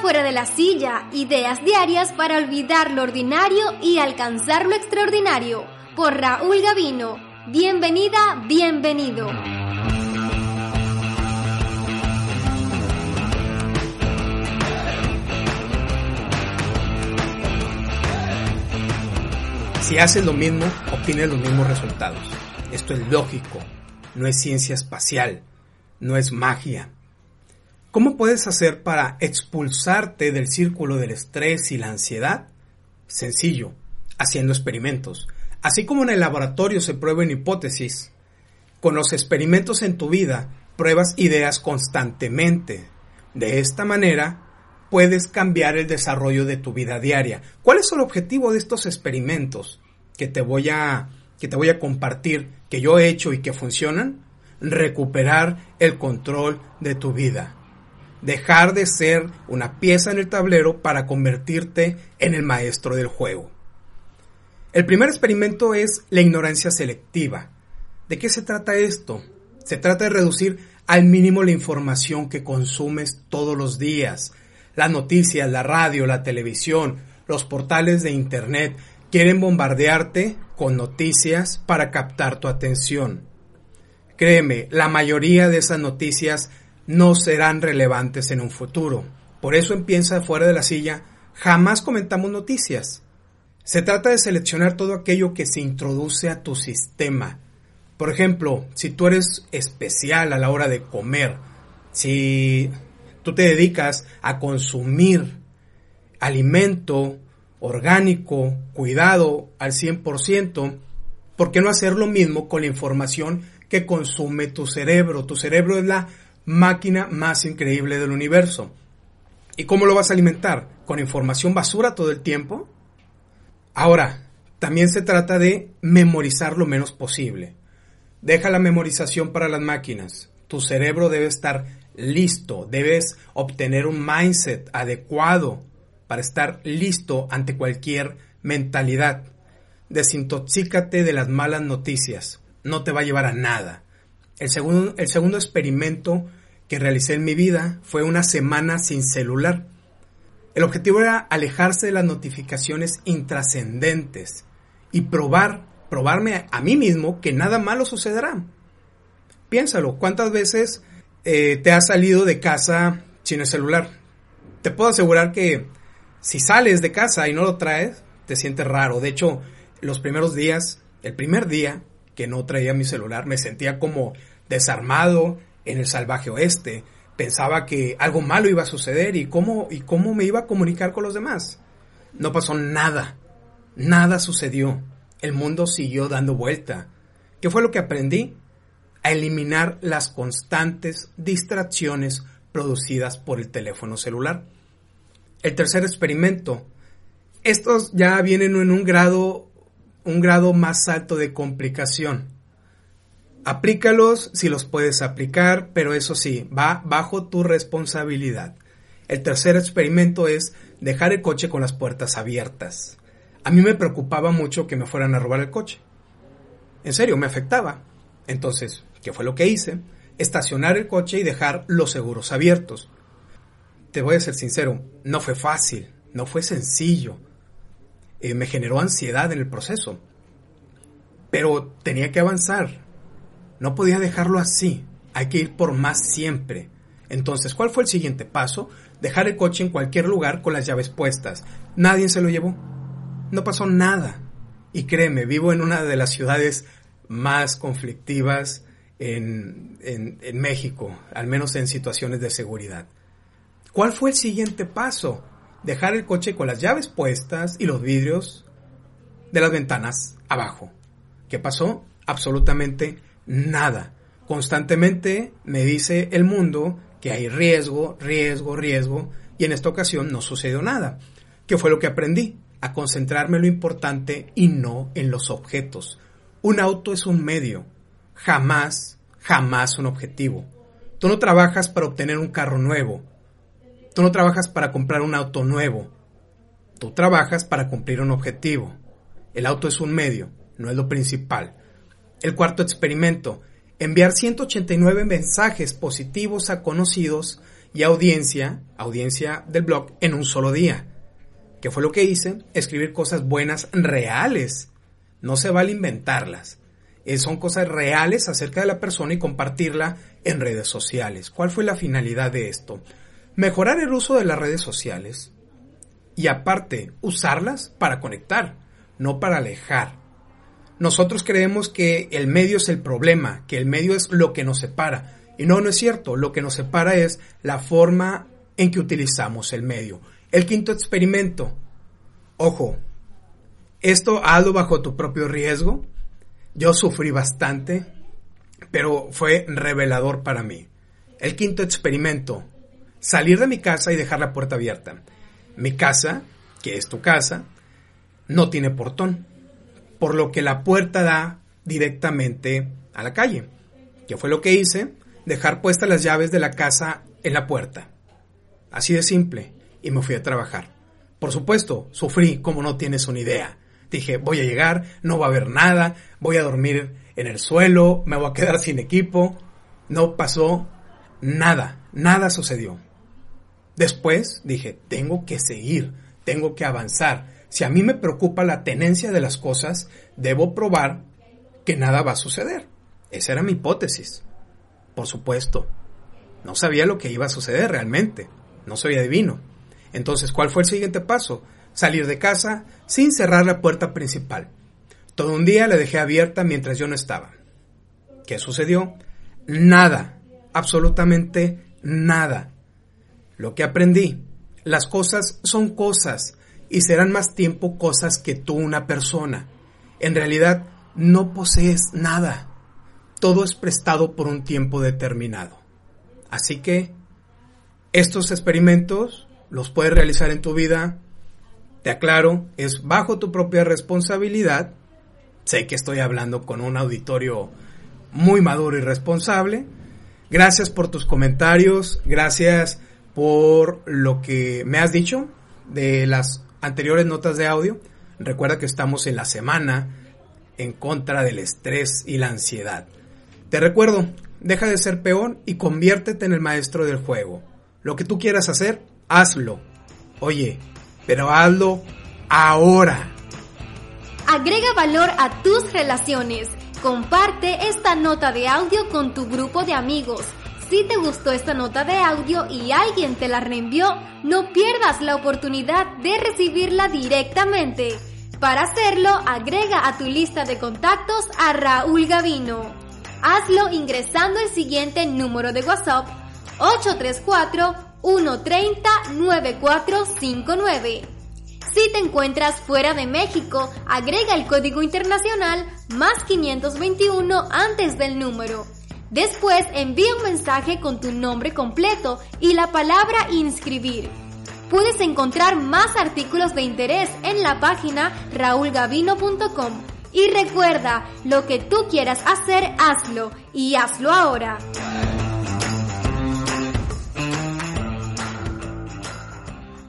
Fuera de la silla, ideas diarias para olvidar lo ordinario y alcanzar lo extraordinario. Por Raúl Gavino. Bienvenida, bienvenido. Si haces lo mismo, obtienes los mismos resultados. Esto es lógico, no es ciencia espacial, no es magia. ¿Cómo puedes hacer para expulsarte del círculo del estrés y la ansiedad? Sencillo, haciendo experimentos. Así como en el laboratorio se prueban hipótesis, con los experimentos en tu vida pruebas ideas constantemente. De esta manera, puedes cambiar el desarrollo de tu vida diaria. ¿Cuál es el objetivo de estos experimentos que te voy a que te voy a compartir que yo he hecho y que funcionan? Recuperar el control de tu vida dejar de ser una pieza en el tablero para convertirte en el maestro del juego. El primer experimento es la ignorancia selectiva. ¿De qué se trata esto? Se trata de reducir al mínimo la información que consumes todos los días. Las noticias, la radio, la televisión, los portales de Internet quieren bombardearte con noticias para captar tu atención. Créeme, la mayoría de esas noticias no serán relevantes en un futuro. Por eso empieza fuera de la silla, jamás comentamos noticias. Se trata de seleccionar todo aquello que se introduce a tu sistema. Por ejemplo, si tú eres especial a la hora de comer, si tú te dedicas a consumir alimento orgánico, cuidado al 100%, ¿por qué no hacer lo mismo con la información que consume tu cerebro? Tu cerebro es la máquina más increíble del universo. ¿Y cómo lo vas a alimentar? ¿Con información basura todo el tiempo? Ahora, también se trata de memorizar lo menos posible. Deja la memorización para las máquinas. Tu cerebro debe estar listo, debes obtener un mindset adecuado para estar listo ante cualquier mentalidad. Desintoxícate de las malas noticias. No te va a llevar a nada. El segundo, experimento que realicé en mi vida fue una semana sin celular. El objetivo era alejarse de las notificaciones intrascendentes y probar, probarme a mí mismo que nada malo sucederá. Piénsalo, ¿cuántas veces eh, te has salido de casa sin el celular? Te puedo asegurar que si sales de casa y no lo traes, te sientes raro. De hecho, los primeros días, el primer día que no traía mi celular, me sentía como desarmado, en el salvaje oeste. Pensaba que algo malo iba a suceder y cómo, y cómo me iba a comunicar con los demás. No pasó nada. Nada sucedió. El mundo siguió dando vuelta. ¿Qué fue lo que aprendí? A eliminar las constantes distracciones producidas por el teléfono celular. El tercer experimento. Estos ya vienen en un grado, un grado más alto de complicación. Aplícalos si los puedes aplicar, pero eso sí, va bajo tu responsabilidad. El tercer experimento es dejar el coche con las puertas abiertas. A mí me preocupaba mucho que me fueran a robar el coche. En serio, me afectaba. Entonces, ¿qué fue lo que hice? Estacionar el coche y dejar los seguros abiertos. Te voy a ser sincero, no fue fácil, no fue sencillo. Eh, me generó ansiedad en el proceso. Pero tenía que avanzar, no podía dejarlo así. Hay que ir por más siempre. Entonces, ¿cuál fue el siguiente paso? Dejar el coche en cualquier lugar con las llaves puestas. Nadie se lo llevó. No pasó nada. Y créeme, vivo en una de las ciudades más conflictivas en, en, México, al menos en situaciones de seguridad. ¿Cuál fue el siguiente paso? Dejar el coche con las llaves puestas y los vidrios de las ventanas abajo. ¿Qué pasó? Absolutamente nada. Constantemente me dice el mundo que hay riesgo, riesgo, riesgo, y en esta ocasión no sucedió nada. ¿Qué fue lo que aprendí? A concentrarme en lo importante y no en los objetos. Un auto es un medio, jamás, jamás un objetivo. Tú no trabajas para obtener un carro nuevo. Tú no trabajas para comprar un auto nuevo. Tú trabajas para cumplir un objetivo. El auto es un medio, no es lo principal. El cuarto experimento, enviar 189 mensajes positivos a conocidos y audiencia, audiencia del blog, en un solo día. ¿Qué fue lo que hice? Escribir cosas buenas, reales. No se vale inventarlas. Eh, son cosas reales acerca de la persona y compartirla en redes sociales. ¿Cuál fue la finalidad de esto? Mejorar el uso de las redes sociales y aparte usarlas para conectar, no para alejar. Nosotros creemos que el medio es el problema, que el medio es lo que nos separa. Y no, no es cierto. Lo que nos separa es la forma en que utilizamos el medio. El quinto experimento. Ojo, esto hazlo bajo tu propio riesgo. Yo sufrí bastante, pero fue revelador para mí. El quinto experimento. Salir de mi casa y dejar la puerta abierta. Mi casa, que es tu casa, no tiene portón por lo que la puerta da directamente a la calle. ¿Qué fue lo que hice? Dejar puestas las llaves de la casa en la puerta. Así de simple. Y me fui a trabajar. Por supuesto, sufrí como no tienes una idea. Dije, voy a llegar, no va a haber nada, voy a dormir en el suelo, me voy a quedar sin equipo. No pasó nada, nada sucedió. Después dije, tengo que seguir, tengo que avanzar, si a mí me preocupa la tenencia de las cosas, debo probar que nada va a suceder. Esa era mi hipótesis. Por supuesto. No sabía lo que iba a suceder realmente. No soy adivino. Entonces, ¿cuál fue el siguiente paso? Salir de casa sin cerrar la puerta principal. Todo un día la dejé abierta mientras yo no estaba. ¿Qué sucedió? Nada. Absolutamente nada. Lo que aprendí. Las cosas son cosas y serán más tiempo cosas que tú una persona. En realidad no posees nada. Todo es prestado por un tiempo determinado. Así que estos experimentos los puedes realizar en tu vida. Te aclaro, es bajo tu propia responsabilidad. Sé que estoy hablando con un auditorio muy maduro y responsable. Gracias por tus comentarios, gracias por lo que me has dicho de las anteriores notas de audio, recuerda que estamos en la semana en contra del estrés y la ansiedad. Te recuerdo, deja de ser peón y conviértete en el maestro del juego. Lo que tú quieras hacer, hazlo. Oye, pero hazlo ahora. Agrega valor a tus relaciones. Comparte esta nota de audio con tu grupo de amigos si te gustó esta nota de audio y alguien te la reenvió, no pierdas la oportunidad de recibirla directamente. Para hacerlo, agrega a tu lista de contactos a Raúl Gavino. Hazlo ingresando el siguiente número de WhatsApp 834-130-9459. Si te encuentras fuera de México, agrega el código internacional más 521 antes del número. Después envía un mensaje con tu nombre completo y la palabra inscribir. Puedes encontrar más artículos de interés en la página raulgavino.com. Y recuerda, lo que tú quieras hacer, hazlo y hazlo ahora.